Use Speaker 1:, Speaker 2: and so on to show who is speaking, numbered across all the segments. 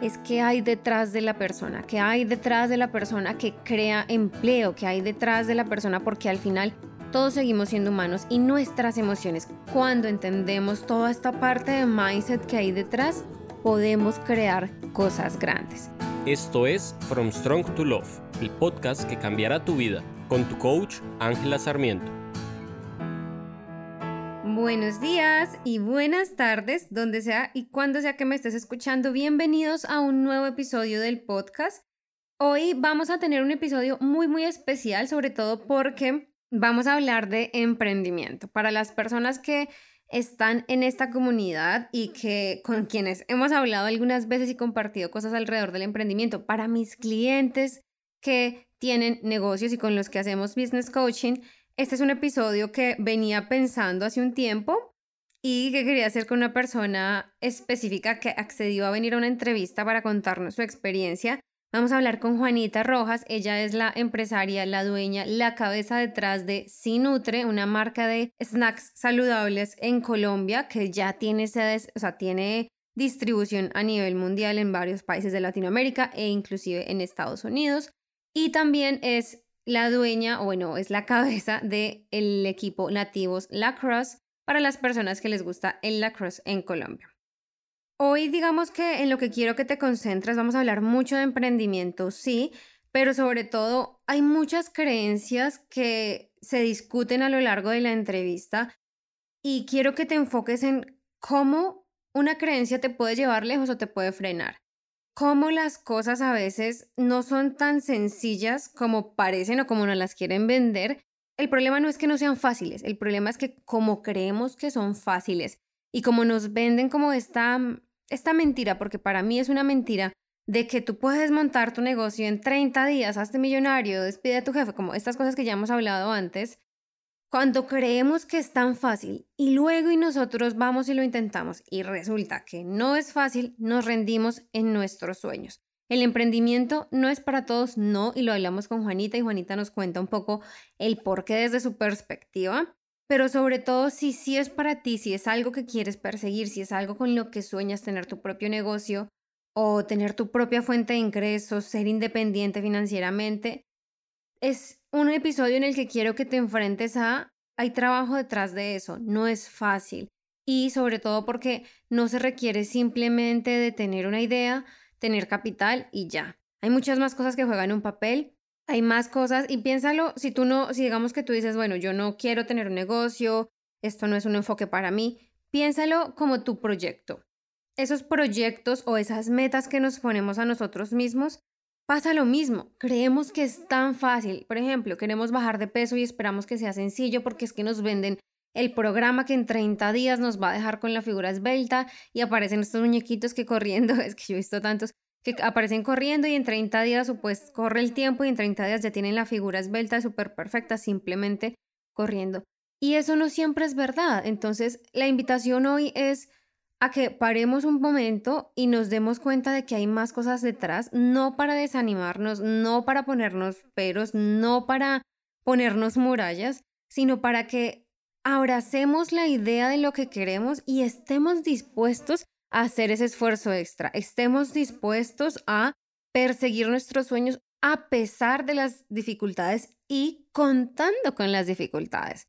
Speaker 1: es qué hay detrás de la persona, qué hay detrás de la persona que crea empleo, qué hay detrás de la persona porque al final todos seguimos siendo humanos y nuestras emociones, cuando entendemos toda esta parte de mindset que hay detrás, podemos crear cosas grandes.
Speaker 2: Esto es From Strong to Love, el podcast que cambiará tu vida, con tu coach Ángela Sarmiento.
Speaker 1: Buenos días y buenas tardes, donde sea y cuando sea que me estés escuchando. Bienvenidos a un nuevo episodio del podcast. Hoy vamos a tener un episodio muy, muy especial, sobre todo porque vamos a hablar de emprendimiento. Para las personas que están en esta comunidad y que con quienes hemos hablado algunas veces y compartido cosas alrededor del emprendimiento, para mis clientes que tienen negocios y con los que hacemos business coaching, este es un episodio que venía pensando hace un tiempo y que quería hacer con una persona específica que accedió a venir a una entrevista para contarnos su experiencia. Vamos a hablar con Juanita Rojas. Ella es la empresaria, la dueña, la cabeza detrás de Sinutre, una marca de snacks saludables en Colombia que ya tiene sedes, o sea, tiene distribución a nivel mundial en varios países de Latinoamérica e inclusive en Estados Unidos. Y también es la dueña, o bueno, es la cabeza del el equipo Nativos Lacrosse para las personas que les gusta el lacrosse en Colombia. Hoy digamos que en lo que quiero que te concentres vamos a hablar mucho de emprendimiento, sí, pero sobre todo hay muchas creencias que se discuten a lo largo de la entrevista y quiero que te enfoques en cómo una creencia te puede llevar lejos o te puede frenar cómo las cosas a veces no son tan sencillas como parecen o como nos las quieren vender. El problema no es que no sean fáciles, el problema es que como creemos que son fáciles y como nos venden como esta, esta mentira, porque para mí es una mentira, de que tú puedes montar tu negocio en 30 días, hazte millonario, despide a tu jefe, como estas cosas que ya hemos hablado antes, cuando creemos que es tan fácil y luego y nosotros vamos y lo intentamos y resulta que no es fácil, nos rendimos en nuestros sueños. El emprendimiento no es para todos, no, y lo hablamos con Juanita y Juanita nos cuenta un poco el por qué desde su perspectiva, pero sobre todo si sí es para ti, si es algo que quieres perseguir, si es algo con lo que sueñas tener tu propio negocio o tener tu propia fuente de ingresos, ser independiente financieramente, es un episodio en el que quiero que te enfrentes a, hay trabajo detrás de eso, no es fácil. Y sobre todo porque no se requiere simplemente de tener una idea, tener capital y ya. Hay muchas más cosas que juegan un papel, hay más cosas y piénsalo, si tú no, si digamos que tú dices, bueno, yo no quiero tener un negocio, esto no es un enfoque para mí, piénsalo como tu proyecto. Esos proyectos o esas metas que nos ponemos a nosotros mismos Pasa lo mismo, creemos que es tan fácil. Por ejemplo, queremos bajar de peso y esperamos que sea sencillo porque es que nos venden el programa que en 30 días nos va a dejar con la figura esbelta y aparecen estos muñequitos que corriendo, es que yo he visto tantos, que aparecen corriendo y en 30 días pues corre el tiempo y en 30 días ya tienen la figura esbelta súper perfecta simplemente corriendo. Y eso no siempre es verdad. Entonces, la invitación hoy es a que paremos un momento y nos demos cuenta de que hay más cosas detrás, no para desanimarnos, no para ponernos peros, no para ponernos murallas, sino para que abracemos la idea de lo que queremos y estemos dispuestos a hacer ese esfuerzo extra, estemos dispuestos a perseguir nuestros sueños a pesar de las dificultades y contando con las dificultades.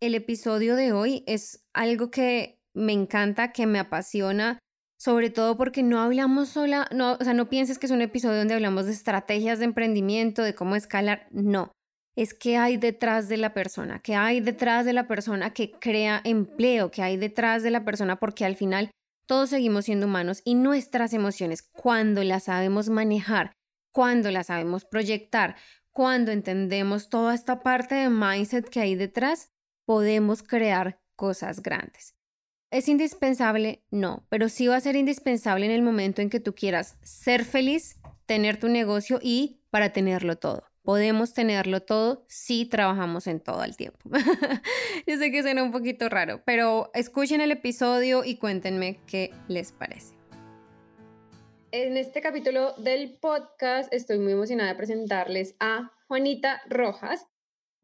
Speaker 1: El episodio de hoy es algo que me encanta, que me apasiona, sobre todo porque no hablamos sola, no, o sea, no pienses que es un episodio donde hablamos de estrategias de emprendimiento, de cómo escalar, no. Es que hay detrás de la persona, que hay detrás de la persona que crea empleo, que hay detrás de la persona, porque al final todos seguimos siendo humanos y nuestras emociones, cuando las sabemos manejar, cuando las sabemos proyectar, cuando entendemos toda esta parte de mindset que hay detrás, podemos crear cosas grandes. ¿Es indispensable? No, pero sí va a ser indispensable en el momento en que tú quieras ser feliz, tener tu negocio y para tenerlo todo. Podemos tenerlo todo si trabajamos en todo el tiempo. Yo sé que suena un poquito raro, pero escuchen el episodio y cuéntenme qué les parece. En este capítulo del podcast estoy muy emocionada de presentarles a Juanita Rojas.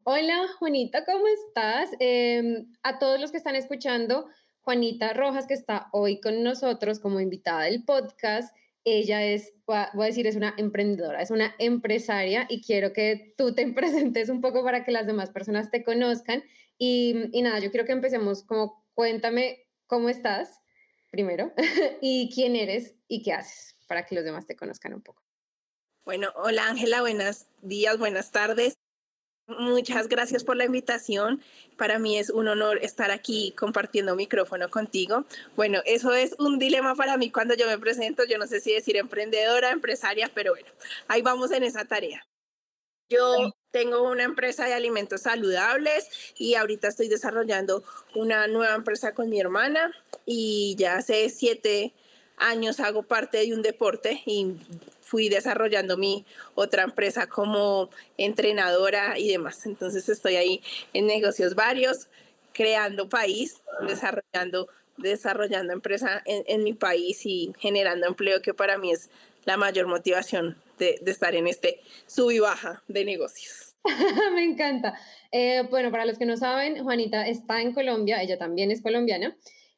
Speaker 1: Hola Juanita, ¿cómo estás? Em, a todos los que están escuchando, Juanita Rojas, que está hoy con nosotros como invitada del podcast, ella es, voy a decir, es una emprendedora, es una empresaria y quiero que tú te presentes un poco para que las demás personas te conozcan. Y, y nada, yo quiero que empecemos como cuéntame cómo estás primero y quién eres y qué haces para que los demás te conozcan un poco.
Speaker 3: Bueno, hola Ángela, buenos días, buenas tardes. Muchas gracias por la invitación. Para mí es un honor estar aquí compartiendo micrófono contigo. Bueno, eso es un dilema para mí cuando yo me presento. Yo no sé si decir emprendedora, empresaria, pero bueno, ahí vamos en esa tarea. Yo tengo una empresa de alimentos saludables y ahorita estoy desarrollando una nueva empresa con mi hermana y ya hace siete años hago parte de un deporte y fui desarrollando mi otra empresa como entrenadora y demás. Entonces estoy ahí en negocios varios, creando país, desarrollando, desarrollando empresa en, en mi país y generando empleo, que para mí es la mayor motivación de, de estar en este sub y baja de negocios.
Speaker 1: Me encanta. Eh, bueno, para los que no saben, Juanita está en Colombia, ella también es colombiana.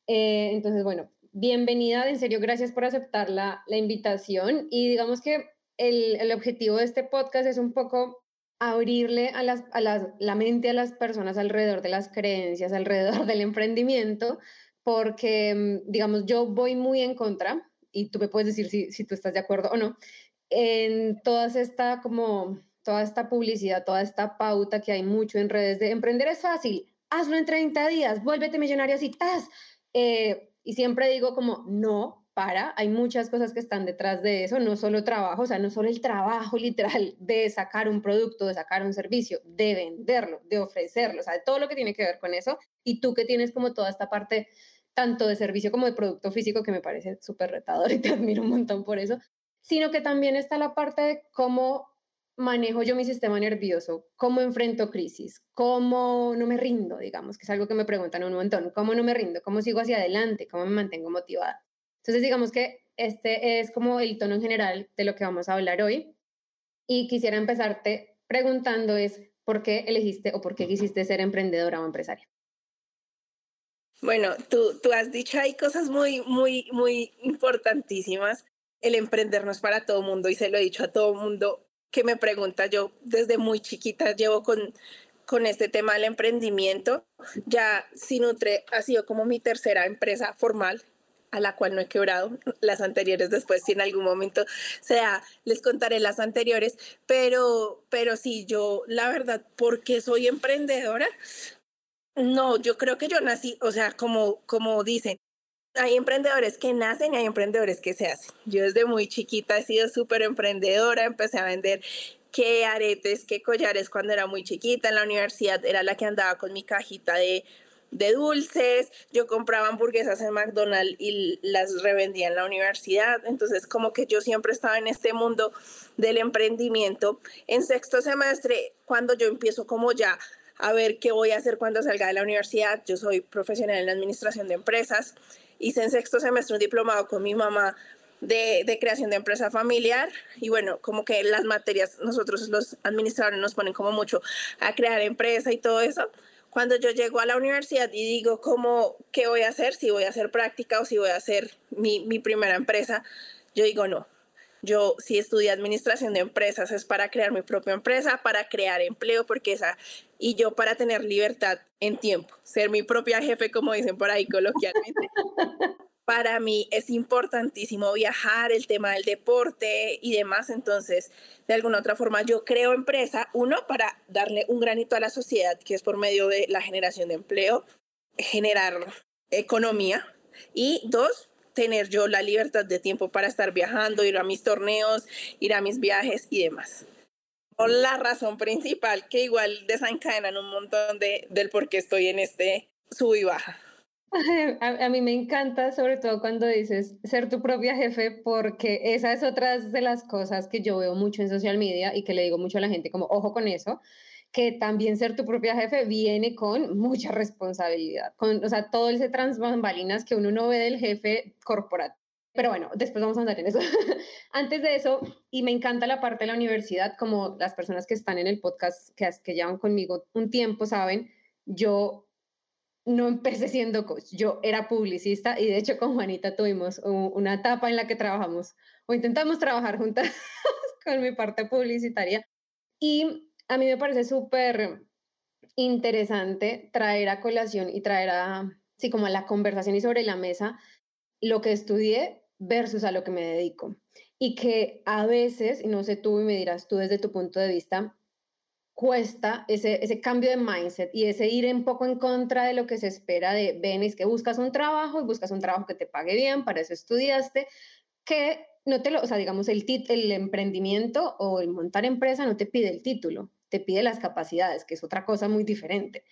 Speaker 1: Eh, entonces, bueno, bienvenida, en serio, gracias por aceptar la, la invitación. Y digamos que el, el, objetivo de este podcast es un poco abrirle a, las, a las, la mente a las personas alrededor de las creencias, alrededor del emprendimiento, porque, mm, digamos, yo voy muy en contra, y tú me puedes decir si, si tú estás de acuerdo o no, en toda esta como toda esta publicidad, toda esta pauta que hay mucho en redes de emprender es fácil, hazlo en 30 días, vuélvete millonario así, ¡tas! Eh, y siempre digo como, no, para, hay muchas cosas que están detrás de eso, no solo trabajo, o sea, no solo el trabajo literal de sacar un producto, de sacar un servicio, de venderlo, de ofrecerlo, o sea, de todo lo que tiene que ver con eso. Y tú que tienes como toda esta parte tanto de servicio como de producto físico, que me parece súper retador y te admiro un montón por eso, sino que también está la parte de cómo manejo yo mi sistema nervioso, cómo enfrento crisis, cómo no me rindo, digamos, que es algo que me preguntan un montón, cómo no me rindo, cómo sigo hacia adelante, cómo me mantengo motivada. Entonces, digamos que este es como el tono en general de lo que vamos a hablar hoy. Y quisiera empezarte preguntando es, ¿por qué elegiste o por qué quisiste ser emprendedora o empresaria?
Speaker 3: Bueno, tú, tú has dicho hay cosas muy, muy, muy importantísimas. El emprender no es para todo mundo y se lo he dicho a todo mundo que me pregunta, yo desde muy chiquita llevo con, con este tema del emprendimiento. Ya Sinutre ha sido como mi tercera empresa formal a la cual no he quebrado las anteriores después si en algún momento sea les contaré las anteriores pero pero sí yo la verdad porque soy emprendedora no yo creo que yo nací o sea como como dicen hay emprendedores que nacen y hay emprendedores que se hacen. Yo desde muy chiquita he sido súper emprendedora, empecé a vender qué aretes, qué collares cuando era muy chiquita. En la universidad era la que andaba con mi cajita de, de dulces. Yo compraba hamburguesas en McDonald's y las revendía en la universidad. Entonces, como que yo siempre estaba en este mundo del emprendimiento. En sexto semestre, cuando yo empiezo como ya a ver qué voy a hacer cuando salga de la universidad, yo soy profesional en la administración de empresas hice en sexto semestre un diplomado con mi mamá de, de, creación de empresa familiar y bueno, como que las materias nosotros los administradores nos ponen como mucho a crear empresa y todo eso. Cuando yo llego a la universidad y digo cómo, qué voy a hacer, si voy a hacer práctica o si voy a hacer mi, mi primera empresa, yo digo no, yo si estudié administración de empresas es para crear mi propia empresa, para crear empleo, porque esa, y yo para tener libertad en tiempo, ser mi propia jefe, como dicen por ahí coloquialmente. para mí es importantísimo viajar, el tema del deporte y demás. Entonces, de alguna otra forma, yo creo empresa, uno, para darle un granito a la sociedad, que es por medio de la generación de empleo, generar economía. Y dos, tener yo la libertad de tiempo para estar viajando, ir a mis torneos, ir a mis viajes y demás. La razón principal que igual desencadenan un montón de, del por qué estoy en este sub y baja.
Speaker 1: A, a, mí me encanta, sobre todo cuando dices ser tu propia jefe, porque esa es otra de las cosas que yo veo mucho en social media y que le digo mucho a la gente, como ojo con eso, que también ser tu propia jefe viene con mucha responsabilidad, con, o sea, todo ese transbambalinas que uno no ve del jefe corporativo. Pero bueno, después vamos a andar en eso. Antes de eso, y me encanta la parte de la universidad, como las personas que están en el podcast, que, que llevan conmigo un tiempo, saben, yo no empecé siendo coach, yo era publicista y de hecho con Juanita tuvimos una etapa en la que trabajamos o intentamos trabajar juntas con mi parte publicitaria y a mí me parece súper interesante traer a colación y traer a, sí, como a la conversación y sobre la mesa lo que estudié versus a lo que me dedico. Y que a veces, y no sé tú y me dirás tú desde tu punto de vista, cuesta ese, ese cambio de mindset y ese ir un poco en contra de lo que se espera de, ven, es que buscas un trabajo y buscas un trabajo que te pague bien, para eso estudiaste, que no te lo, o sea, digamos, el, el emprendimiento o el montar empresa no te pide el título, te pide las capacidades, que es otra cosa muy diferente.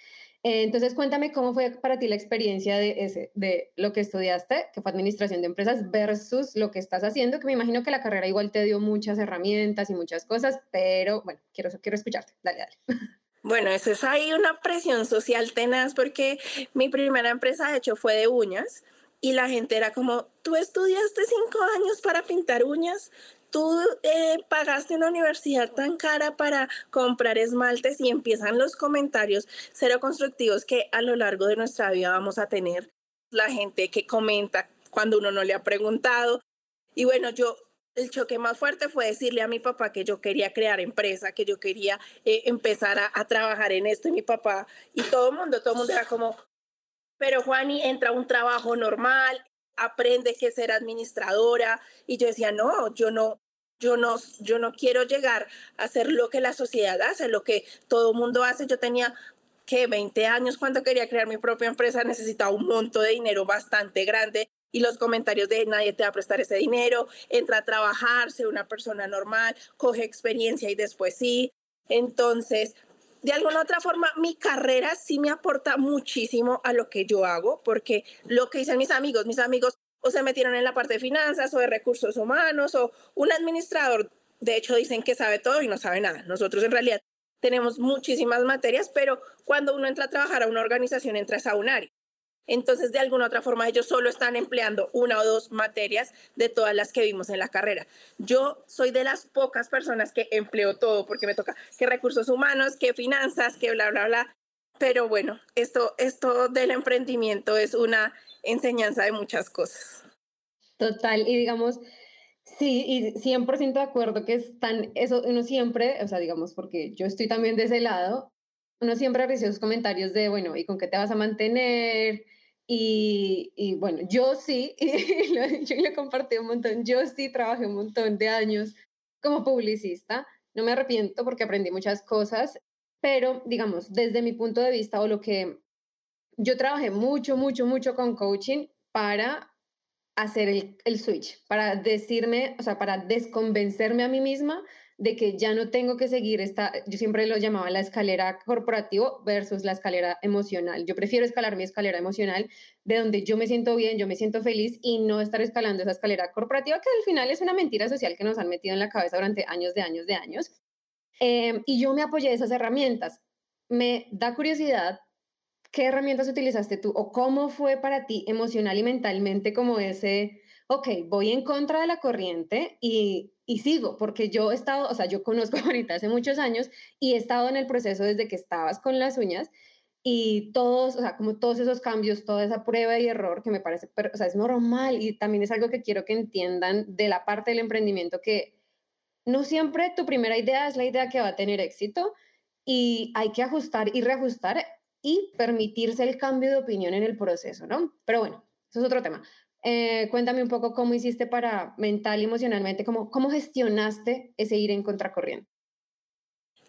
Speaker 1: Eh, entonces, cuéntame cómo fue para ti la experiencia de, ese, de lo que estudiaste, que fue administración de empresas, versus lo que estás haciendo, que me imagino que la carrera igual te dio muchas herramientas y muchas cosas, pero bueno, quiero, quiero escucharte. Dale, dale.
Speaker 3: Bueno, eso es ahí una presión social tenaz porque mi primera empresa, de hecho, fue de uñas y la gente era como, tú estudiaste cinco años para pintar uñas, tú eh, pagaste una universidad tan cara para comprar esmaltes y empiezan los comentarios cero constructivos que a lo largo de nuestra vida vamos a tener. La gente que comenta cuando uno no le ha preguntado. Y bueno, yo el choque más fuerte fue decirle a mi papá que yo quería crear empresa, que yo quería eh, empezar a, a, trabajar en esto y mi papá y todo el mundo, todo el mundo era como, pero Juani entra a un trabajo normal, aprende que ser administradora y yo decía, no, yo no, yo no, yo no quiero llegar a hacer lo que la sociedad hace, lo que todo el mundo hace. Yo tenía que 20 años cuando quería crear mi propia empresa, necesitaba un monto de dinero bastante grande y los comentarios de nadie te va a prestar ese dinero, entra a trabajar, sé una persona normal, coge experiencia y después sí. Entonces, de alguna otra forma, mi carrera sí me aporta muchísimo a lo que yo hago, porque lo que dicen mis amigos, mis amigos o se metieron en la parte de finanzas o de recursos humanos o un administrador, de hecho dicen que sabe todo y no sabe nada. Nosotros en realidad tenemos muchísimas materias, pero cuando uno entra a trabajar a una organización, entra a un área. Entonces, de alguna otra forma, ellos solo están empleando una o dos materias de todas las que vimos en la carrera. Yo soy de las pocas personas que empleo todo porque me toca que recursos humanos, que finanzas, que bla, bla, bla. Pero bueno, esto, esto del emprendimiento es una enseñanza de muchas cosas.
Speaker 1: Total, y digamos, sí, y 100% de acuerdo que están, eso uno siempre, o sea, digamos, porque yo estoy también de ese lado, uno siempre recibe esos comentarios de, bueno, ¿y con qué te vas a mantener? Y, y bueno, yo sí, y lo, yo lo compartí un montón, yo sí trabajé un montón de años como publicista, no me arrepiento porque aprendí muchas cosas, pero digamos, desde mi punto de vista o lo que yo trabajé mucho, mucho, mucho con coaching para hacer el, el, switch, para decirme, o sea, para desconvencerme a mí misma de que ya no tengo que seguir esta, yo siempre lo llamaba la escalera corporativo versus la escalera emocional. Yo prefiero escalar mi escalera emocional de donde yo me siento bien, yo me siento feliz y no estar escalando esa escalera corporativa que al final es una mentira social que nos han metido en la cabeza durante años de años de años. Em, y yo me apoyé de esas herramientas. Me da curiosidad ¿qué herramientas utilizaste tú o cómo fue para ti emocional y mentalmente como ese, ok, voy en contra de la corriente y, y sigo? Porque yo he estado, o sea, yo conozco ahorita hace muchos años y he estado en el proceso desde que estabas con las uñas y todos, o sea, como todos esos cambios, toda esa prueba y error que me parece, o sea, es normal y también es algo que quiero que entiendan de la parte del emprendimiento que no siempre tu primera idea es la idea que va a tener éxito y hay que ajustar y reajustar y permitirse el cambio de opinión en el proceso, ¿no? Pero bueno, eso es otro tema. Eh, cuéntame un poco cómo hiciste para mental y emocionalmente, cómo, cómo gestionaste ese ir en contracorriente.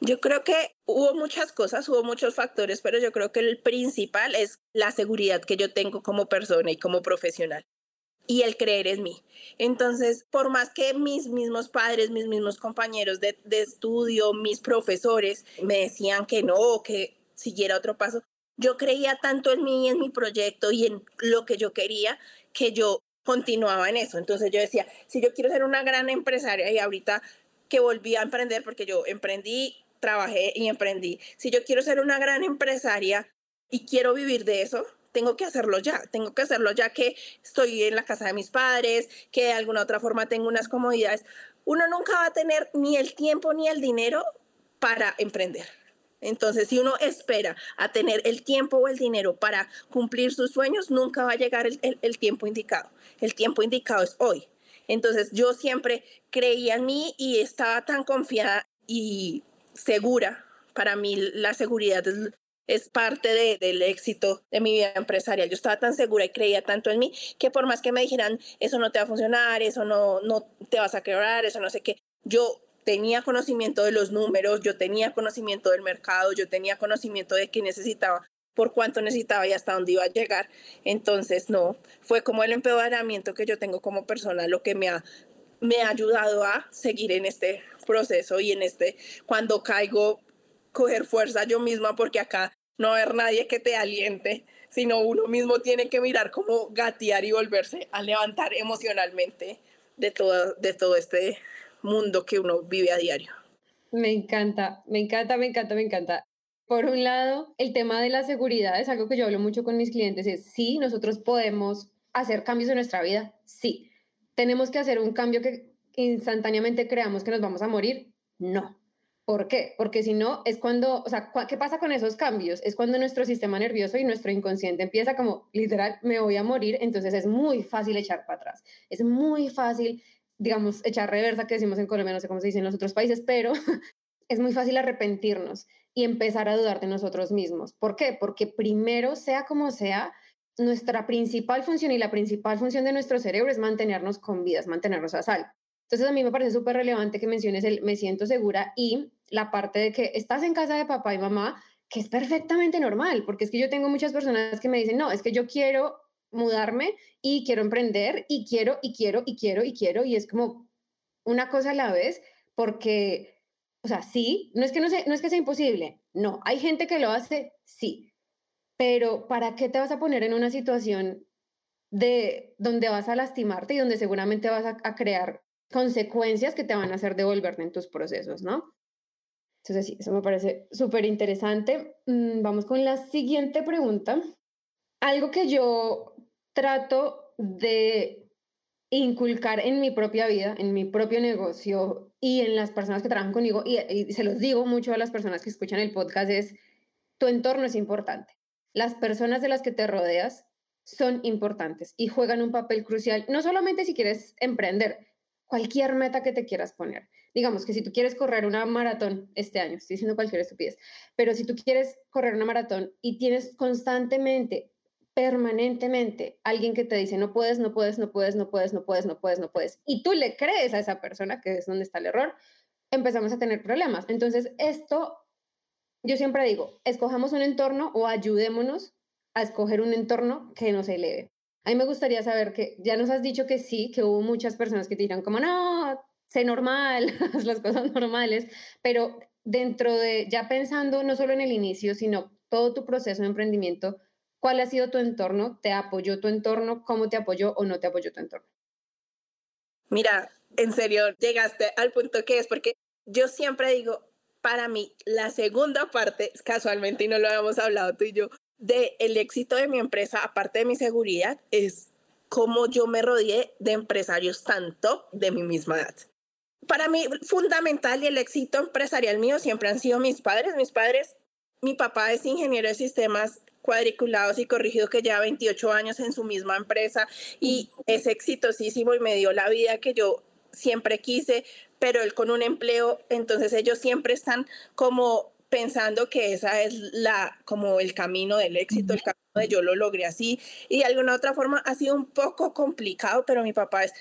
Speaker 3: Yo creo que hubo muchas cosas, hubo muchos factores, pero yo creo que el principal es la seguridad que yo tengo como persona y como profesional y el creer en mí. Entonces, por más que mis mismos padres, mis mismos compañeros de, de estudio, mis profesores me decían que no, que siguiera otro paso. Yo creía tanto en mí, en mi proyecto y en lo que yo quería, que yo continuaba en eso. Entonces yo decía, si yo quiero ser una gran empresaria y ahorita que volví a emprender, porque yo emprendí, trabajé y emprendí, si yo quiero ser una gran empresaria y quiero vivir de eso, tengo que hacerlo ya, tengo que hacerlo ya que estoy en la casa de mis padres, que de alguna otra forma tengo unas comodidades. Uno nunca va a tener ni el tiempo ni el dinero para emprender. Entonces, si uno espera a tener el tiempo o el dinero para cumplir sus sueños, nunca va a llegar el, el tiempo indicado. El tiempo indicado es hoy. Entonces, yo siempre creía en mí y estaba tan confiada y segura. Para mí, la seguridad es es parte de, del éxito de mi vida empresarial. Yo estaba tan segura y creía tanto en mí que por más que me dijeran, eso no te va a funcionar, eso no, no te vas a quebrar, eso no sé qué, yo tenía conocimiento de los números, yo tenía conocimiento del mercado, yo tenía conocimiento de qué necesitaba, por cuánto necesitaba y hasta dónde iba a llegar. Entonces, no, fue como el empeoramiento que yo tengo como persona lo que me ha, me ha ayudado a seguir en este proceso y en este, cuando caigo, coger fuerza yo misma porque acá no va a haber nadie que te aliente, sino uno mismo tiene que mirar cómo gatear y volverse a levantar emocionalmente de todo, de todo este mundo que uno vive a diario.
Speaker 1: Me encanta, me encanta, me encanta, me encanta. Por un lado, el tema de la seguridad es algo que yo hablo mucho con mis clientes, es sí, nosotros podemos hacer cambios en nuestra vida, sí. ¿Tenemos que hacer un cambio que instantáneamente creamos que nos vamos a morir? No. ¿Por qué? Porque si no, es cuando, o sea, ¿qué pasa con esos cambios? Es cuando nuestro sistema nervioso y nuestro inconsciente empieza como, literal, me voy a morir, entonces es muy fácil echar para atrás. Es muy fácil, digamos, echar reversa, que decimos en Colombia, no sé cómo se dice en los otros países, pero es muy fácil arrepentirnos y empezar a dudar de nosotros mismos. ¿Por qué? Porque primero, sea como sea, nuestra principal función y la principal función de nuestro cerebro es mantenernos con vida, mantenernos a salvo. Entonces a mí me parece súper relevante que menciones el me siento segura y la parte de que estás en casa de papá y mamá, que es perfectamente normal, porque es que yo tengo muchas personas que me dicen, no, es que yo quiero mudarme y quiero emprender y quiero y quiero y quiero y quiero y es como una cosa a la vez porque, o sea, sí, no es que no, sea, no es que sea imposible, no, hay gente que lo hace, sí, pero ¿para qué te vas a poner en una situación de donde vas a lastimarte y donde seguramente vas a, a crear consecuencias que te van a hacer devolverte en tus procesos, ¿no? Entonces, sí, eso me parece súper interesante. Mm, vamos con la siguiente pregunta. Algo que yo trato de inculcar en mi propia vida, en mi propio negocio y en las personas que trabajan conmigo, y, y se los digo mucho a las personas que escuchan el podcast, es tu entorno es importante. Las personas de las que te rodeas son importantes y juegan un papel crucial, no solamente si quieres emprender, cualquier meta que te quieras poner. Digamos que si tú quieres correr una maratón este año, estoy diciendo cualquier estupidez, pero si tú quieres correr una maratón y tienes constantemente, permanentemente, alguien que te dice, no puedes, no puedes, no puedes, no puedes, no puedes, no puedes, no puedes, y tú le crees a esa persona, que es donde está el error, empezamos a tener problemas. Entonces, esto, yo siempre digo, escojamos un entorno o ayudémonos a escoger un entorno que nos eleve. A mí me gustaría saber que ya nos has dicho que sí, que hubo muchas personas que te dirán como, no, sé normal, haz las cosas normales, pero dentro de, ya pensando no solo en el inicio, sino todo tu proceso de emprendimiento, ¿cuál ha sido tu entorno? ¿Te apoyó tu entorno? ¿Cómo te apoyó o no te apoyó tu entorno?
Speaker 3: Mira, en serio, llegaste al punto que es, porque yo siempre digo, para mí, la segunda parte, casualmente, y no lo habíamos hablado tú y yo, de el éxito de mi empresa, aparte de mi seguridad, es cómo yo me rodeé de empresarios tanto de mi misma edad. Para mí, fundamental y el éxito empresarial mío siempre han sido mis padres. Mis padres, mi papá es ingeniero de sistemas cuadriculados y corrigido que lleva 28 años en su misma empresa y es exitosísimo y me dio la vida que yo siempre quise, pero él con un empleo, entonces ellos siempre están como pensando que esa es la como el camino del éxito, el camino de yo lo logré así y de alguna otra forma ha sido un poco complicado, pero mi papá es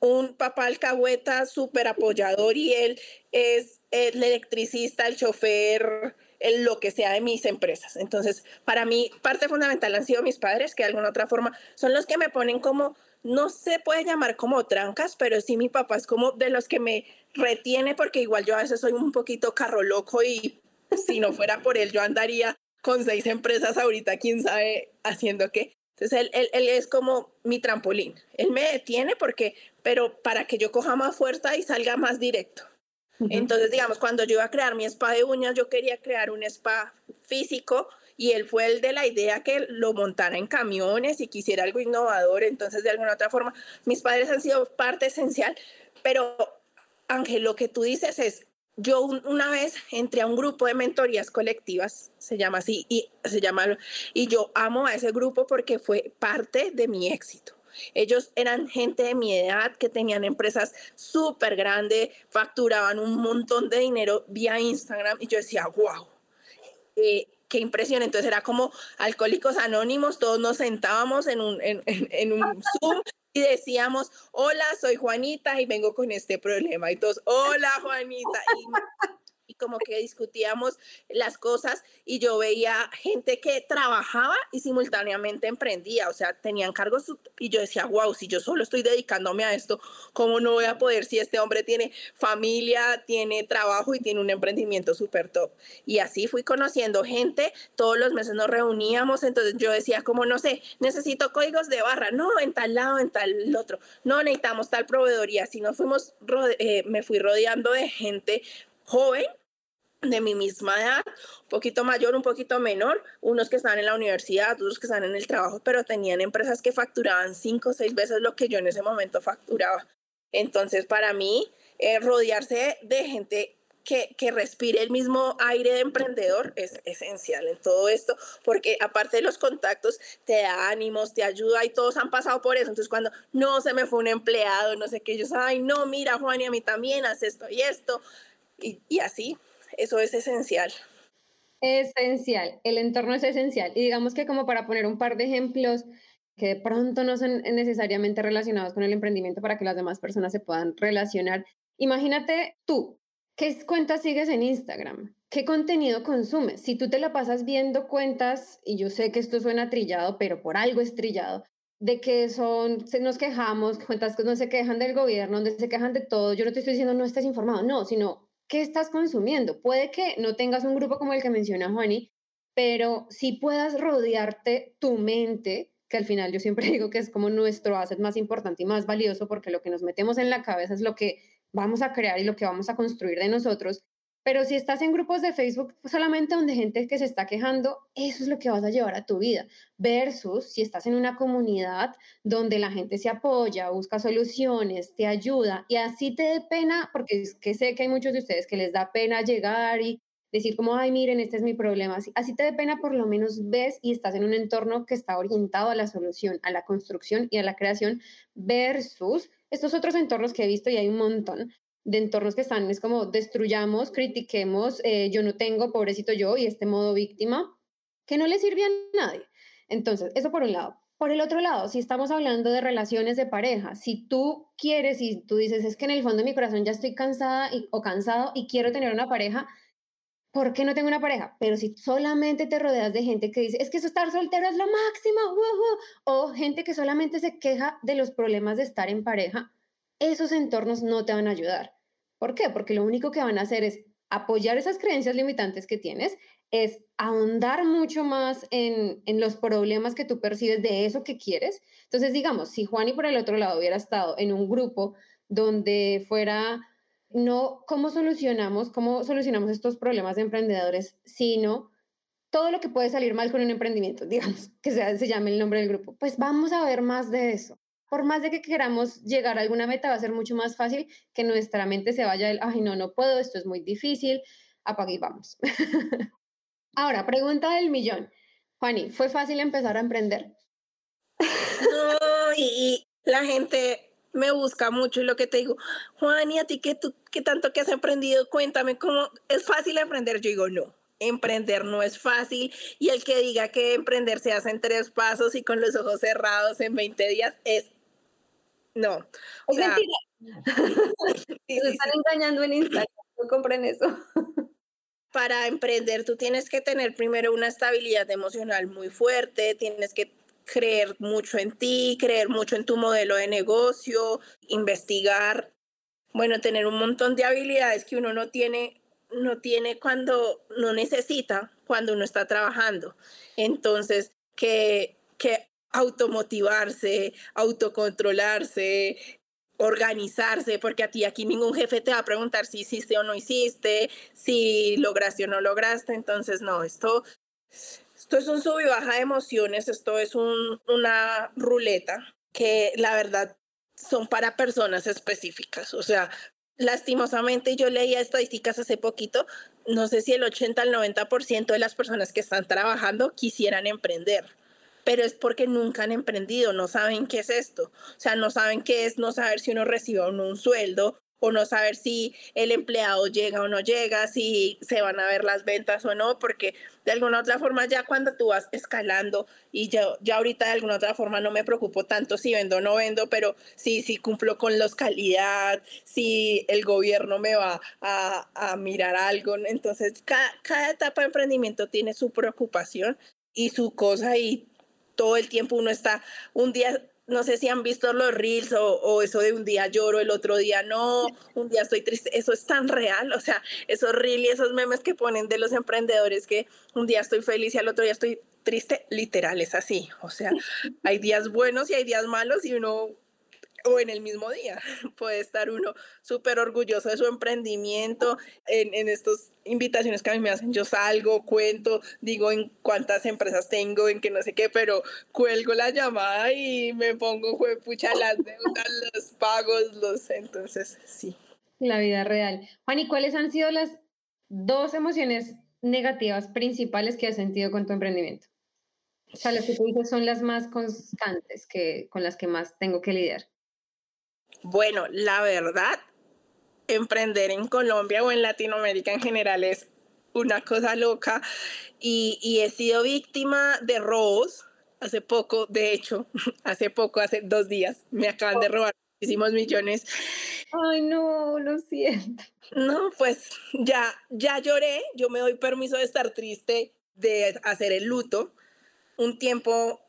Speaker 3: un papá alcahueta súper apoyador y él es el electricista, el chofer, el lo que sea de mis empresas. Entonces, para mí, parte fundamental han sido mis padres, que de alguna otra forma son los que me ponen como, no se puede llamar como trancas, pero sí mi papá es como de los que me retiene porque igual yo a veces soy un poquito carro loco y si no fuera por él, yo andaría con seis empresas ahorita, quién sabe haciendo qué. Entonces, él, él, él, es como mi trampolín. Él me detiene porque, pero para que yo coja más fuerza y salga más directo. Entonces, digamos, cuando yo iba a crear mi spa de uñas, yo quería crear un spa físico y él fue el de la idea que lo montara en camiones y quisiera algo innovador. Entonces, de alguna otra forma, mis padres han sido parte esencial, pero Ángel, lo que tú dices es, yo una vez entré a un grupo de mentorías colectivas, se llama así, y se llama, y yo amo a ese grupo porque fue parte de mi éxito. Ellos eran gente de mi edad que tenían empresas súper grandes, facturaban un montón de dinero vía Instagram y yo decía, wow, eh, qué impresión. Entonces era como alcohólicos anónimos, todos nos sentábamos en un, en, en un Zoom y decíamos, hola, soy Juanita y vengo con este problema. Y todos, hola, Juanita. Y como que discutíamos las cosas y yo veía gente que trabajaba y simultáneamente emprendía, o sea, tenían cargos y yo decía, wow, si yo solo estoy dedicándome a esto, ¿cómo no voy a poder si este hombre tiene familia, tiene trabajo y tiene un emprendimiento súper top? Y así fui conociendo gente, todos los meses nos reuníamos, entonces yo decía, como no sé, necesito códigos de barra, no, en tal lado, en tal otro, no necesitamos tal proveedor y así nos fuimos, eh, me fui rodeando de gente joven de mi misma edad, un poquito mayor, un poquito menor, unos que estaban en la universidad, otros que estaban en el trabajo, pero tenían empresas que facturaban cinco o seis veces lo que yo en ese momento facturaba. Entonces, para mí, eh, rodearse de gente que, que, respire el mismo aire de emprendedor es esencial en todo esto, porque aparte de los contactos, te da ánimos, te ayuda y todos han pasado por eso. Entonces, cuando no se me fue un empleado, no sé qué, ellos, ay, no, mira, Juan, y a mí también hace esto y esto y, así, eso es esencial.
Speaker 1: Esencial, el entorno es esencial. Y digamos que como para poner un par de ejemplos que de pronto no son necesariamente relacionados con el emprendimiento para que las demás personas se puedan relacionar. Imagínate tú, ¿qué cuentas sigues en Instagram? ¿Qué contenido consumes? Si tú te la pasas viendo cuentas, y yo sé que esto suena trillado, pero por algo es trillado, de que son, nos quejamos, cuentas que no se quejan del gobierno, donde se quejan de todo. Yo no te estoy diciendo no estés informado, no, sino qué estás consumiendo. Puede que no tengas un grupo como el que menciona Juani, pero sí puedas rodearte tu mente, que al final yo siempre digo que es como nuestro asset más importante y más valioso, porque lo que nos metemos en la cabeza es lo que vamos a crear y lo que vamos a construir de nosotros. Pero si estás en grupos de Facebook solamente donde gente que se está quejando, eso es lo que vas a llevar a tu vida. Versus si estás en una comunidad donde la gente se apoya, busca soluciones, te ayuda y así te dé pena, porque es que sé que hay muchos de ustedes que les da pena llegar y decir como, ay, miren, este es mi problema. Así, así te dé pena, por lo menos ves y estás en un entorno que está orientado a la solución, a la construcción y a la creación versus estos otros entornos que he visto y hay un montón de entornos que están, es como destruyamos, critiquemos, eh, yo no tengo, pobrecito yo, y este modo víctima, que no le sirve a nadie. Entonces, eso por un lado. Por el otro lado, si estamos hablando de relaciones de pareja, si tú quieres y tú dices, es que en el fondo de mi corazón ya estoy cansada o cansado y quiero tener una pareja, ¿por qué no tengo una pareja? Pero si solamente te rodeas de gente que dice, es que eso estar soltero es lo máximo, o gente que solamente se queja de los problemas de estar en pareja, esos entornos no te van a ayudar. ¿Por qué? Porque lo único que van a hacer es apoyar esas creencias limitantes que tienes, es ahondar mucho más en, en, los problemas que tú percibes de eso que quieres. Entonces, digamos, si Juan y por el otro lado hubiera estado en un grupo donde fuera no cómo solucionamos, cómo solucionamos estos problemas de emprendedores, sino todo lo que puede salir mal con un emprendimiento, digamos, que se llame el nombre del grupo, pues vamos a ver más de eso por más de que queramos llegar a alguna meta, va a ser mucho más fácil que nuestra mente se vaya el, ay, no, no puedo, esto es muy difícil, apague y vamos. Ahora, pregunta del millón. Juani, ¿fue fácil empezar a emprender?
Speaker 3: No, y la gente me busca mucho y lo que te digo, Juani, a ti qué, tú, qué tanto que has emprendido, cuéntame cómo es fácil emprender. Yo digo, no, emprender no es fácil y el que diga que emprender se hace en tres pasos y con los ojos cerrados en 20 días es no.
Speaker 1: Es mentira. Se están engañando en Instagram, no compren eso.
Speaker 3: Para emprender tú tienes que tener primero una estabilidad emocional muy fuerte, tienes que creer mucho en ti, creer mucho en tu modelo de negocio, investigar, bueno, tener un montón de habilidades que uno no tiene, no tiene cuando no necesita, cuando uno está trabajando. Entonces, que, que automotivarse, autocontrolarse, organizarse, porque a ti aquí ningún jefe te va a preguntar si hiciste o no hiciste, si lograste o no lograste, entonces no, esto, esto es un sub y baja de emociones, esto es un, una ruleta que la verdad son para personas específicas, o sea, lastimosamente yo leía estadísticas hace poquito, no sé si el 80 al 90% de las personas que están trabajando quisieran emprender, pero es porque nunca han emprendido, no saben qué es esto, o sea, no saben qué es no saber si uno recibe o no un sueldo o no saber si el empleado llega o no llega, si se van a ver las ventas o no, porque de alguna otra forma ya cuando tú vas escalando y yo ya ahorita de alguna otra forma no me preocupo tanto si vendo o no vendo, pero sí, sí cumplo con los calidad, si el gobierno me va a, a mirar algo, entonces cada, cada etapa de emprendimiento tiene su preocupación y su cosa y todo el tiempo uno está un día no sé si han visto los reels o, eso de un día lloro, el otro día no, un día estoy triste, eso es tan real, o sea, esos reels y esos memes que ponen de los emprendedores que un día estoy feliz y al otro día estoy triste, literal es así, o sea, hay días buenos y hay días malos y uno o en el mismo día. Puede estar uno súper orgulloso de su emprendimiento. En, en estas invitaciones que a mí me hacen, yo salgo, cuento, digo en cuántas empresas tengo, en que no sé qué, pero cuelgo la llamada y me pongo, pucha, las deudas, los pagos, los... Entonces, sí.
Speaker 1: La vida real. Juan, ¿y cuáles han sido las dos emociones negativas principales que has sentido con tu emprendimiento? O sea, las que tú dices son las más constantes que, con las que más tengo que lidiar.
Speaker 3: Bueno, la verdad, emprender en Colombia o en Latinoamérica en general es una cosa loca y, he sido víctima de robos. Hace poco, de hecho, hace poco, hace dos días, me acaban de robar muchísimos millones.
Speaker 1: Ay, no, lo siento.
Speaker 3: No, pues ya, ya lloré, yo me doy permiso de estar triste, de hacer el luto. Un tiempo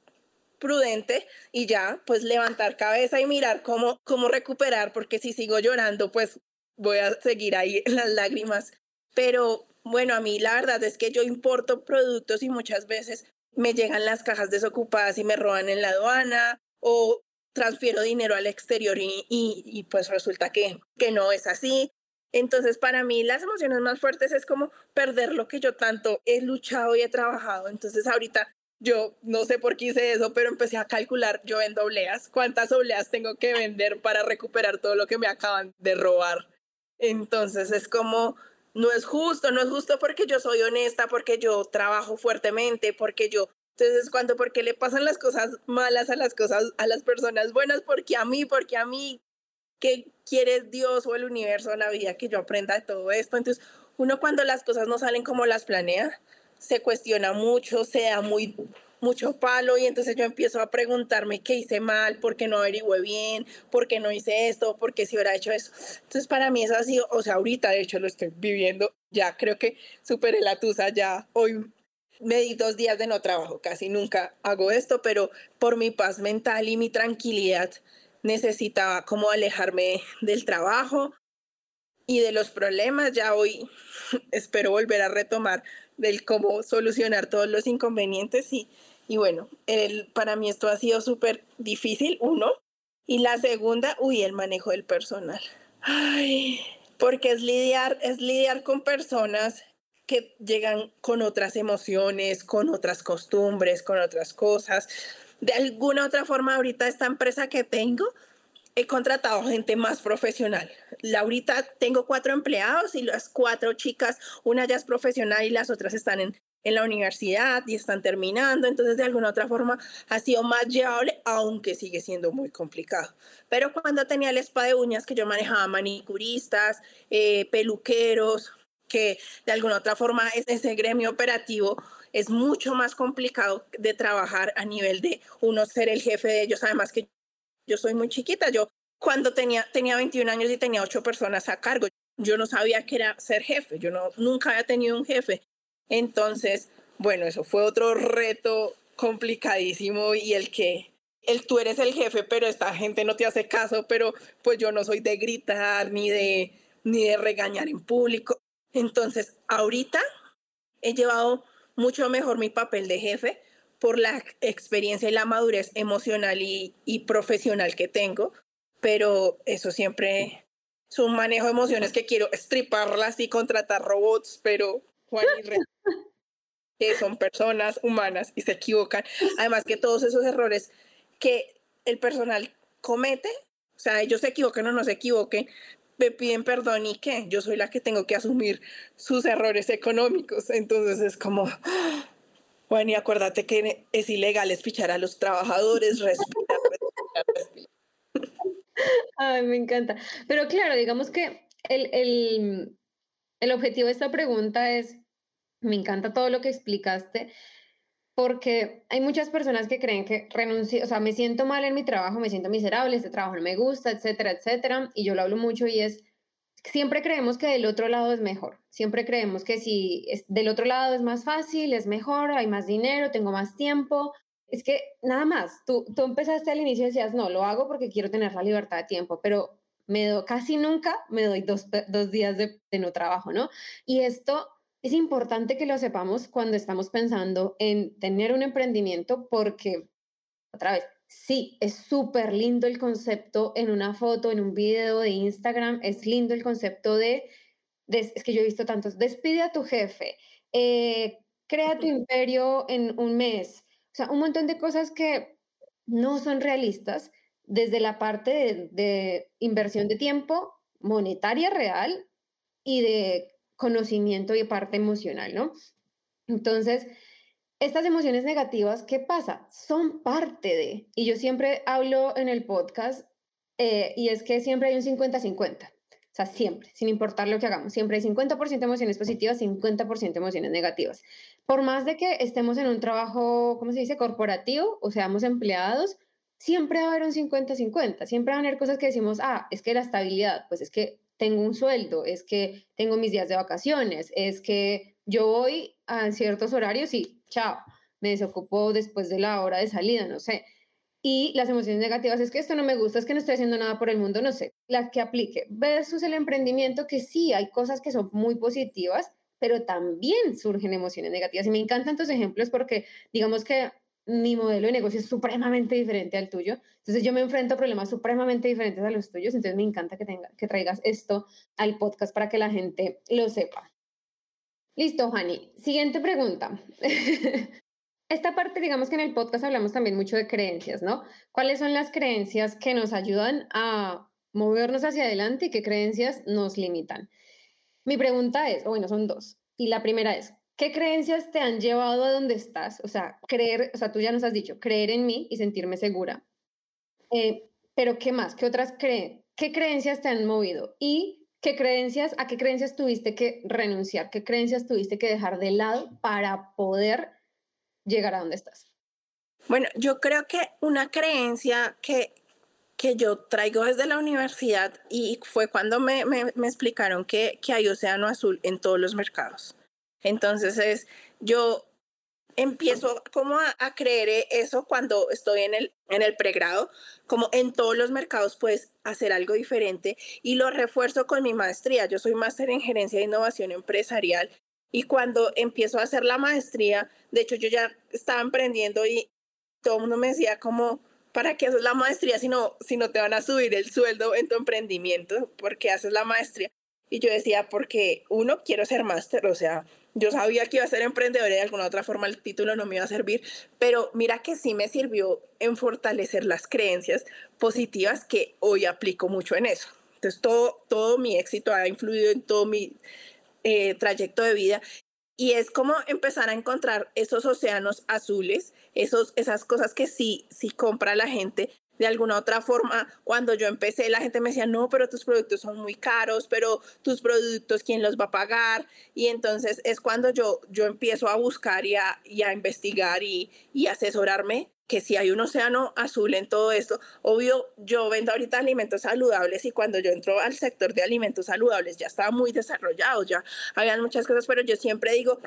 Speaker 3: prudente y ya, pues levantar cabeza y mirar cómo, cómo recuperar, porque si sigo llorando, pues voy a seguir ahí en las lágrimas. Pero bueno, a mí la verdad es que yo importo productos y muchas veces me llegan las cajas desocupadas y me roban en la aduana o transfiero dinero al exterior y, y, y pues resulta que, que no es así. Entonces, para mí las emociones más fuertes es como perder lo que yo tanto he luchado y he trabajado. Entonces, ahorita yo no sé por qué hice eso, pero empecé a calcular, yo vendo obleas, cuántas obleas tengo que vender para recuperar todo lo que me acaban de robar. Entonces es como, no es justo, no es justo porque yo soy honesta, porque yo trabajo fuertemente, porque yo... Entonces, cuando, porque le pasan las cosas malas a las cosas, a las personas buenas, porque a mí, porque a mí, ¿qué quiere Dios o el universo en la vida que yo aprenda de todo esto? Entonces, uno cuando las cosas no salen como las planea, se cuestiona mucho, se da muy mucho palo y entonces yo empiezo a preguntarme qué hice mal, por qué no averigüé bien, por qué no hice esto, por qué si hubiera hecho eso. Entonces para mí ha sido, o sea, ahorita de hecho lo estoy viviendo, ya creo que superé la tusa, ya hoy me di dos días de no trabajo, casi nunca hago esto, pero por mi paz mental y mi tranquilidad necesitaba como alejarme del trabajo y de los problemas, ya hoy espero volver a retomar del cómo solucionar todos los inconvenientes y, y bueno, el, para mí esto ha sido súper difícil, uno, y la segunda, uy, el manejo del personal. Ay, porque es lidiar, es lidiar con personas que llegan con otras emociones, con otras costumbres, con otras cosas. De alguna otra forma, ahorita esta empresa que tengo he contratado gente más profesional. Ahorita tengo cuatro empleados y las cuatro chicas, una ya es profesional y las otras están en, en la universidad y están terminando. Entonces, de alguna otra forma, ha sido más llevable, aunque sigue siendo muy complicado. Pero cuando tenía el spa uñas, que yo manejaba manicuristas, eh, peluqueros, que de alguna otra forma ese gremio operativo es mucho más complicado de trabajar a nivel de uno ser el jefe de ellos, además que yo soy muy chiquita, yo cuando tenía, tenía 21 años y tenía ocho personas a cargo, yo no sabía qué era ser jefe, yo no, nunca había tenido un jefe. Entonces, bueno, eso fue otro reto complicadísimo y el que el tú eres el jefe, pero esta gente no te hace caso, pero pues yo no soy de gritar ni de ni de regañar en público. Entonces, ahorita he llevado mucho mejor mi papel de jefe por la experiencia y la madurez emocional y, profesional que tengo, pero eso siempre es un manejo de emociones que quiero estriparlas y contratar robots, pero Juan que son personas humanas y se equivocan. Además que todos esos errores que el personal comete, o sea, ellos se equivoquen o no se equivoquen, me piden perdón y qué, yo soy la que tengo que asumir sus errores económicos. Entonces es como, bueno, y acuérdate que es ilegal espichar a los trabajadores, respira, respira,
Speaker 1: Ay, me encanta. Pero claro, digamos que el, el, el objetivo de esta pregunta es, me encanta todo lo que explicaste, porque hay muchas personas que creen que renuncio, o sea, me siento mal en mi trabajo, me siento miserable, este trabajo no me gusta, etcétera, etcétera, y yo lo hablo mucho y es, siempre creemos que del otro lado es mejor, siempre creemos que si es, del otro lado es más fácil, es mejor, hay más dinero, tengo más tiempo, es que nada más, tú, tú empezaste al inicio y decías, no, lo hago porque quiero tener la libertad de tiempo, pero me do, casi nunca me doy dos, dos días de, de no trabajo, ¿no? Y esto es importante que lo sepamos cuando estamos pensando en tener un emprendimiento porque, otra vez, sí, es súper lindo el concepto en una foto, en un video de Instagram, es lindo el concepto de, es que yo he visto tantos, despide a tu jefe, eh, crea tu imperio en un mes, o sea, un montón de cosas que no son realistas desde la parte de, de inversión de tiempo monetaria real y de conocimiento y parte emocional, ¿no? Entonces, estas emociones negativas, ¿qué pasa? Son parte de, y yo siempre hablo en el podcast, eh, y es que siempre hay un 50-50. O sea, siempre, sin importar lo que hagamos, siempre hay 50% emociones positivas, 50% emociones negativas. Por más de que estemos en un trabajo, ¿cómo se dice?, corporativo o seamos empleados, siempre va a haber un 50-50. Siempre van a haber cosas que decimos, ah, es que la estabilidad, pues es que tengo un sueldo, es que tengo mis días de vacaciones, es que yo voy a ciertos horarios y chao, me desocupo después de la hora de salida, no sé. Y las emociones negativas es que esto no me gusta, es que no estoy haciendo nada por el mundo, no sé, la que aplique. Versus el emprendimiento, que sí, hay cosas que son muy positivas, pero también surgen emociones negativas. Y me encantan tus ejemplos porque digamos que mi modelo de negocio es supremamente diferente al tuyo. Entonces yo me enfrento a problemas supremamente diferentes a los tuyos. Entonces me encanta que, tenga, que traigas esto al podcast para que la gente lo sepa. Listo, Hani. Siguiente pregunta. Esta parte, digamos que en el podcast hablamos también mucho de creencias, ¿no? ¿Cuáles son las creencias que nos ayudan a movernos hacia adelante y qué creencias nos limitan? Mi pregunta es, bueno, son dos. Y la primera es, ¿Qué creencias te han llevado a donde estás? O sea, creer, o sea, tú ya nos has dicho, creer en mí y sentirme segura. Eh, pero ¿qué más? ¿Qué otras creen? ¿Qué creencias te han movido? Y qué creencias, a qué creencias tuviste que renunciar, qué creencias tuviste que dejar de lado para poder llegar a donde estás.
Speaker 3: Bueno, yo creo que una creencia que, que yo traigo desde la universidad y fue cuando me, me, me explicaron que, que hay océano azul en todos los mercados. Entonces es, yo empiezo como a, creer e, eso cuando estoy en el, en el pregrado, como en todos los mercados puedes hacer algo diferente y lo refuerzo con mi maestría. Yo soy máster en gerencia de innovación empresarial y cuando empiezo a hacer la maestría, de hecho yo ya estaba emprendiendo y todo el mundo me decía como, ¿para qué haces la maestría si no, si no te van a subir el sueldo en tu emprendimiento? ¿Por qué haces la maestría? Y yo decía, porque uno, quiero ser máster, o sea, yo sabía que iba a ser emprendedora y de alguna otra forma el título no me iba a servir, pero mira que sí me sirvió en fortalecer las creencias positivas que hoy aplico mucho en eso. Entonces todo, todo mi éxito ha influido en todo mi eh, trayecto de vida y es como empezar a encontrar esos océanos azules, esos, esas cosas que sí, sí compra la gente de alguna otra forma, cuando yo empecé, la gente me decía, no, pero tus productos son muy caros, pero tus productos, ¿quién los va a pagar? Y entonces es cuando yo, yo empiezo a buscar y a, a investigar y, y asesorarme que si hay un océano azul en todo esto, obvio, yo vendo ahorita alimentos saludables y cuando yo entro al sector de alimentos saludables ya estaba muy desarrollado, ya habían muchas cosas, pero yo siempre digo,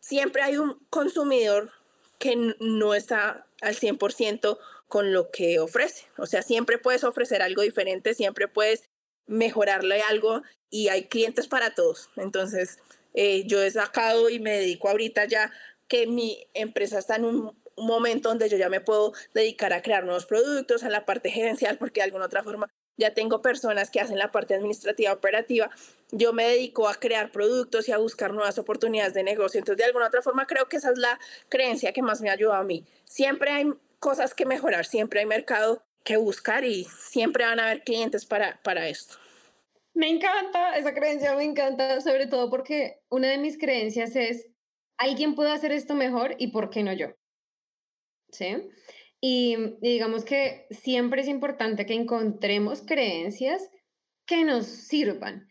Speaker 3: siempre hay un consumidor que no está al 100% con lo que ofrece. O sea, siempre puedes ofrecer algo diferente, siempre puedes mejorarle algo y hay clientes para todos. Entonces, eh, yo he sacado y me dedico ahorita ya que mi empresa está en un, momento donde yo ya me puedo dedicar a crear nuevos productos, a la parte gerencial, porque de alguna otra forma ya tengo personas que hacen la parte administrativa operativa. Yo me dedico a crear productos y a buscar nuevas oportunidades de negocio. Entonces, de alguna otra forma, creo que esa es la creencia que más me ayuda a mí. Siempre hay cosas que mejorar, siempre hay mercado que buscar y siempre van a haber clientes para, para esto.
Speaker 1: Me encanta, esa creencia me encanta, sobre todo porque una de mis creencias es, alguien puede hacer esto mejor y por qué no yo. ¿Sí? Y, digamos que siempre es importante que encontremos creencias que nos sirvan.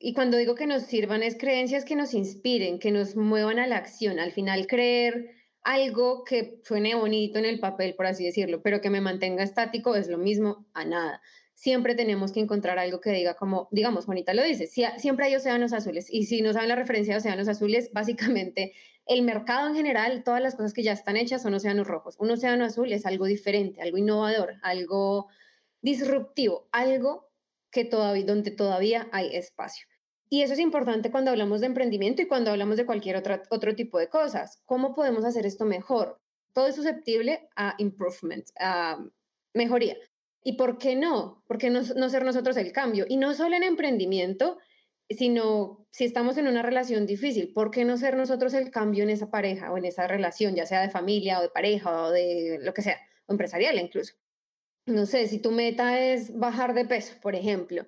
Speaker 1: Y cuando digo que nos sirvan es creencias que nos inspiren, que nos muevan a la acción. Al final creer algo que suene bonito en el papel, por así decirlo, pero que me mantenga estático es lo mismo a nada. Siempre tenemos que encontrar algo que diga como, digamos, Juanita lo dice, siempre hay océanos azules. Y si no saben la referencia de océanos azules, básicamente el mercado en general, todas las cosas que ya están hechas son océanos rojos. Un océano azul es algo diferente, algo innovador, algo disruptivo, algo que donde todavía hay espacio. Y eso es importante cuando hablamos de emprendimiento y cuando hablamos de cualquier otra, otro tipo de cosas. ¿Cómo podemos hacer esto mejor? Todo es susceptible a improvement, a mejoría. ¿Y por qué no? ¿Por qué no, no ser nosotros el cambio? Y no solo en emprendimiento, sino si estamos en una relación difícil, ¿por qué no ser nosotros el cambio en esa pareja o en esa relación, ya sea de familia o de pareja o de lo que sea, o empresarial incluso? No sé, si tu meta es bajar de peso, por ejemplo,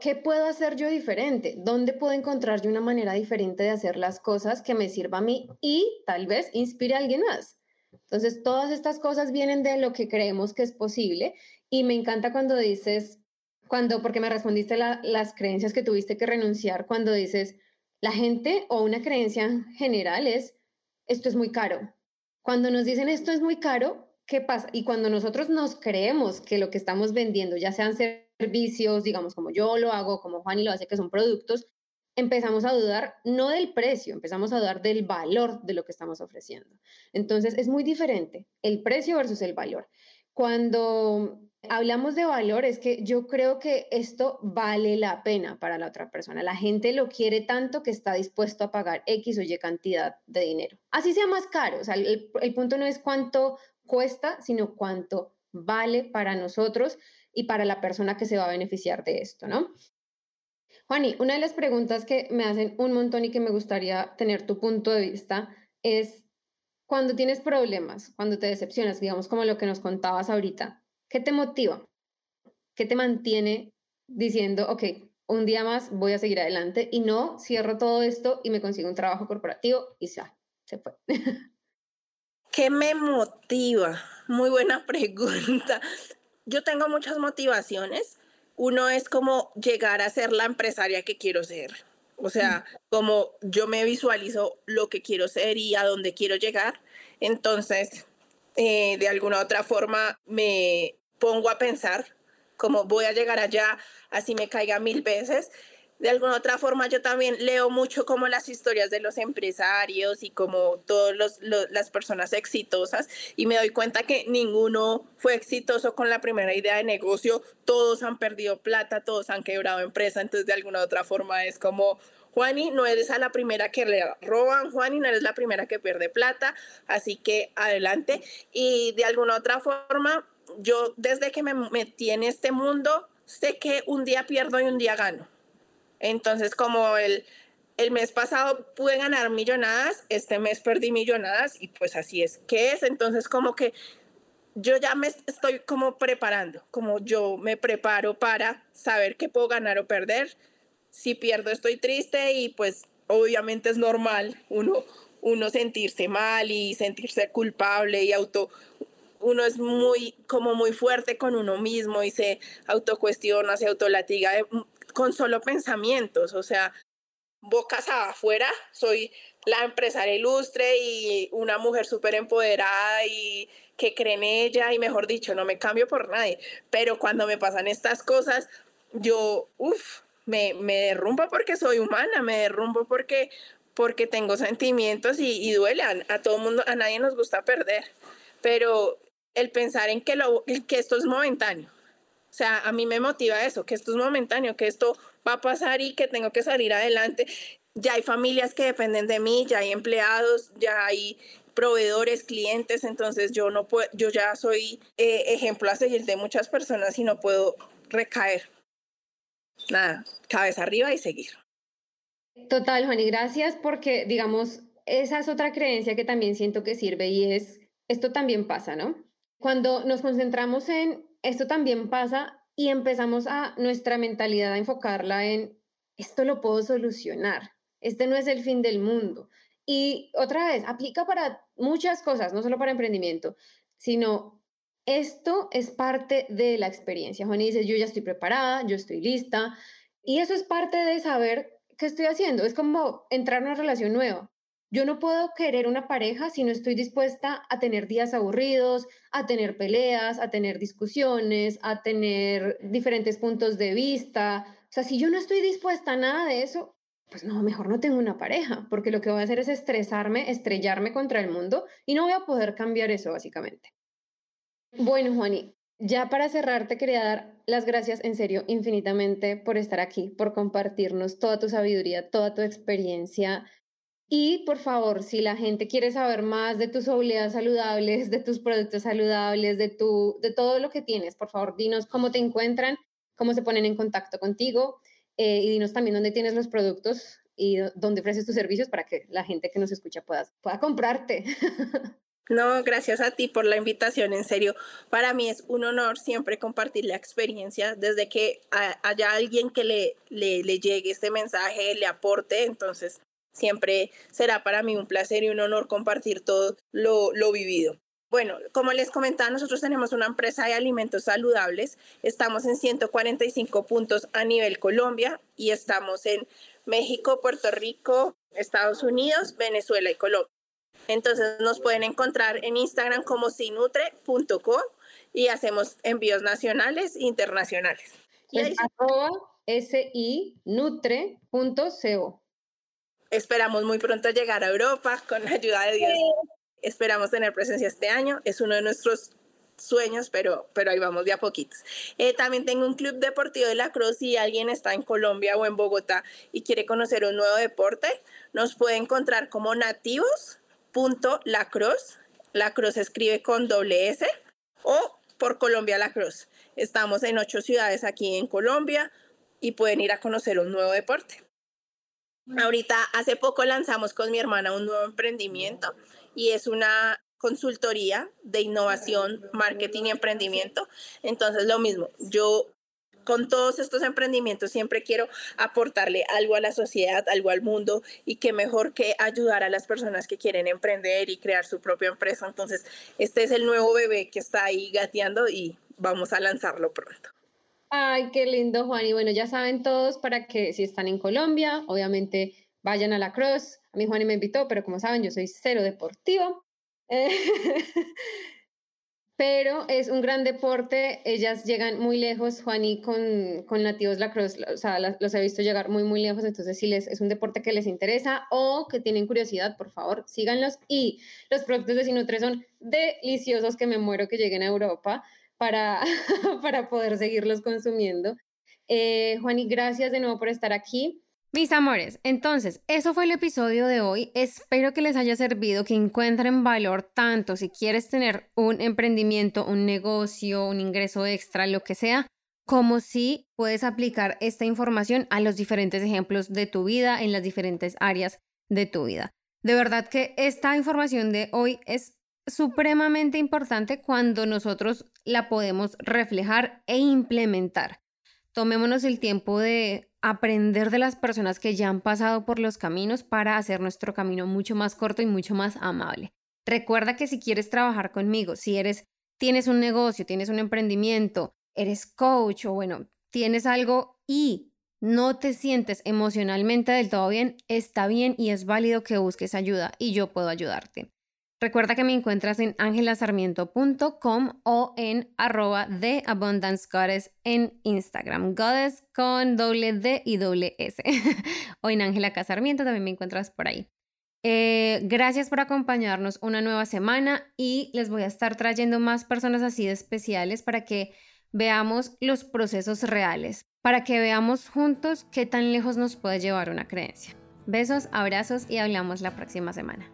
Speaker 1: ¿qué puedo hacer yo diferente? ¿Dónde puedo encontrar yo una manera diferente de hacer las cosas que me sirva a mí y tal vez inspire a alguien más? Entonces, todas estas cosas vienen de lo que creemos que es posible y me encanta cuando dices, cuando, porque me respondiste las creencias que tuviste que renunciar, cuando dices, la gente o una creencia general es, esto es muy caro. Cuando nos dicen esto es muy caro, ¿qué pasa? Y cuando nosotros nos creemos que lo que estamos vendiendo, ya sean servicios, digamos, como yo lo hago, como Juan y lo hace, que son productos, empezamos a dudar no del precio, empezamos a dudar del valor de lo que estamos ofreciendo. Entonces, es muy diferente el precio versus el valor. Cuando hablamos de valor, es que yo creo que esto vale la pena para la otra persona. La gente lo quiere tanto que está dispuesto a pagar X o Y cantidad de dinero. Así sea más caro. O sea, el, el punto no es cuánto cuesta, sino cuánto vale para nosotros y para la persona que se va a beneficiar de esto, ¿no? Juani, una de las preguntas que me hacen un montón y que me gustaría tener tu punto de vista es cuando tienes problemas, cuando te decepcionas, digamos como lo que nos contabas ahorita, ¿Qué te motiva? ¿Qué te mantiene diciendo, ok, un día más voy a seguir adelante y no cierro todo esto y me consigo un trabajo corporativo y ya, se fue?
Speaker 3: ¿Qué me motiva? Muy buena pregunta. Yo tengo muchas motivaciones. Uno es como llegar a ser la empresaria que quiero ser. O sea, como yo me visualizo lo que quiero ser y a dónde quiero llegar. Entonces, eh, de alguna otra forma me pongo a pensar cómo voy a llegar allá, así me caiga mil veces. De alguna otra forma yo también leo mucho como las historias de los empresarios y como todas las personas exitosas y me doy cuenta que ninguno fue exitoso con la primera idea de negocio, todos han perdido plata, todos han quebrado empresa, entonces de alguna otra forma es como, Juani, no eres a la primera que le roban, Juani, no eres la primera que pierde plata, así que adelante. Y de alguna otra forma, yo desde que me metí en este mundo, sé que un día pierdo y un día gano. Entonces, como el, el mes pasado pude ganar millonadas, este mes perdí millonadas y pues así es que es. Entonces, como que yo ya me estoy como preparando, como yo me preparo para saber qué puedo ganar o perder si pierdo estoy triste y pues obviamente es normal uno, uno sentirse mal y sentirse culpable y auto, uno es muy, como muy fuerte con uno mismo y se autocuestiona, se autolatiga con solo pensamientos, o sea, bocas afuera, soy la empresaria ilustre y una mujer súper empoderada y que cree en ella y mejor dicho, no me cambio por nadie, pero cuando me pasan estas cosas, yo, uff, me, me derrumbo porque soy humana, me derrumbo porque, porque tengo sentimientos y, y duele. A, todo mundo, a nadie nos gusta perder, pero el pensar en que, lo, que esto es momentáneo. Sea, a mí me motiva eso, que esto es momentáneo, que esto va a pasar y que tengo que salir adelante. Ya hay familias que dependen de mí, ya hay empleados, ya hay proveedores, clientes, entonces yo no puedo, yo ya soy eh, ejemplo a seguir de muchas personas y no puedo recaer nada, cabeza arriba y seguir.
Speaker 1: Total, Juan, y gracias porque, digamos, esa es otra creencia que también siento que sirve y es, esto también pasa, ¿no? Cuando nos concentramos en esto también pasa, y empezamos a nuestra mentalidad a enfocarla en esto lo puedo solucionar, este no es el fin del mundo. Y otra vez, aplica para muchas cosas, no solo para emprendimiento, sino esto es parte de la experiencia. Juan dice, yo ya estoy preparada, yo estoy lista, y eso es parte de saber qué estoy haciendo. Es como entrar en una relación nueva. Yo no puedo querer una pareja si no estoy dispuesta a tener días aburridos, a tener peleas, a tener discusiones, a tener diferentes puntos de vista. O sea, si yo no estoy dispuesta a nada de eso, pues no, mejor no tengo una pareja, porque lo que voy a hacer es estresarme, estrellarme contra el mundo y no voy a poder cambiar eso básicamente. Bueno, Juani, ya para cerrar te quería dar las gracias en serio infinitamente por estar aquí, por compartirnos toda tu sabiduría, toda tu experiencia y por favor, si la gente quiere saber más de tus habilidades saludables, de tus productos saludables, de, tu, de todo lo que tienes, por favor, dinos cómo te encuentran, cómo se ponen en contacto contigo eh, y dinos también dónde tienes los productos y dónde ofreces tus servicios para que la gente que nos escucha pueda, pueda comprarte.
Speaker 3: No, gracias a ti por la invitación, en serio. Para mí es un honor siempre compartir la experiencia, desde que haya alguien que le, le, le llegue este mensaje, le aporte, entonces Siempre será para mí un placer y un honor compartir todo lo, lo vivido. Bueno, como les comentaba, nosotros tenemos una empresa de alimentos saludables. Estamos en 145 puntos a nivel Colombia y estamos en México, Puerto Rico, Estados Unidos, Venezuela y Colombia. Entonces nos pueden encontrar en Instagram como sinutre.co y hacemos envíos nacionales e internacionales.
Speaker 1: Y es arroba sinutre.co.
Speaker 3: Esperamos muy pronto llegar a Europa con la ayuda de Dios. Esperamos tener presencia este año. Es uno de nuestros sueños, pero, pero ahí vamos de a poquitos. Eh, también tengo un club deportivo de la Cruz. Si alguien está en Colombia o en Bogotá y quiere conocer un nuevo deporte, nos puede encontrar como nativos.lacross. La Cruz escribe con doble S o por Colombia La Cruz. Estamos en ocho ciudades aquí en Colombia y pueden ir a conocer un nuevo deporte. Ahorita, hace poco lanzamos con mi hermana un nuevo emprendimiento y es una consultoría de innovación, marketing y emprendimiento. Entonces, lo mismo, yo con todos estos emprendimientos siempre quiero aportarle algo a la sociedad, algo al mundo y qué mejor que ayudar a las personas que quieren emprender y crear su propia empresa. Entonces, este es el nuevo bebé que está ahí gateando y vamos a lanzarlo pronto.
Speaker 1: Ay, qué lindo, Juan. Y bueno, ya saben todos para que si están en Colombia, obviamente vayan a la Cross. A mí Juan me invitó, pero como saben, yo soy cero deportivo. pero es un gran deporte. Ellas llegan muy lejos, Juani, con, con Nativos Lacrosse, o sea, los he visto llegar muy, muy lejos. Entonces, si les, es un deporte que les interesa o que tienen curiosidad, por favor, síganlos. Y los productos de Sinutre son deliciosos, que me muero que lleguen a Europa para, para poder seguirlos consumiendo. Eh, Juani, gracias de nuevo por estar aquí. Mis amores, entonces, eso fue el episodio de hoy. Espero que les haya servido, que encuentren valor tanto si quieres tener un emprendimiento, un negocio, un ingreso extra, lo que sea, como si puedes aplicar esta información a los diferentes ejemplos de tu vida en las diferentes áreas de tu vida. De verdad que esta información de hoy es supremamente importante cuando nosotros la podemos reflejar e implementar. Tomémonos el tiempo de aprender de las personas que ya han pasado por los caminos para hacer nuestro camino mucho más corto y mucho más amable. Recuerda que si quieres trabajar conmigo, si eres tienes un negocio, tienes un emprendimiento, eres coach o bueno, tienes algo y no te sientes emocionalmente del todo bien, está bien y es válido que busques ayuda y yo puedo ayudarte. Recuerda que me encuentras en angelasarmiento.com o en arroba de Abundance Goddess en Instagram. Goddess con doble D y doble S. o en Ángela Casarmiento también me encuentras por ahí. Eh, gracias por acompañarnos una nueva semana y les voy a estar trayendo más personas así de especiales para que veamos los procesos reales, para que veamos juntos qué tan lejos nos puede llevar una creencia. Besos, abrazos y hablamos la próxima semana.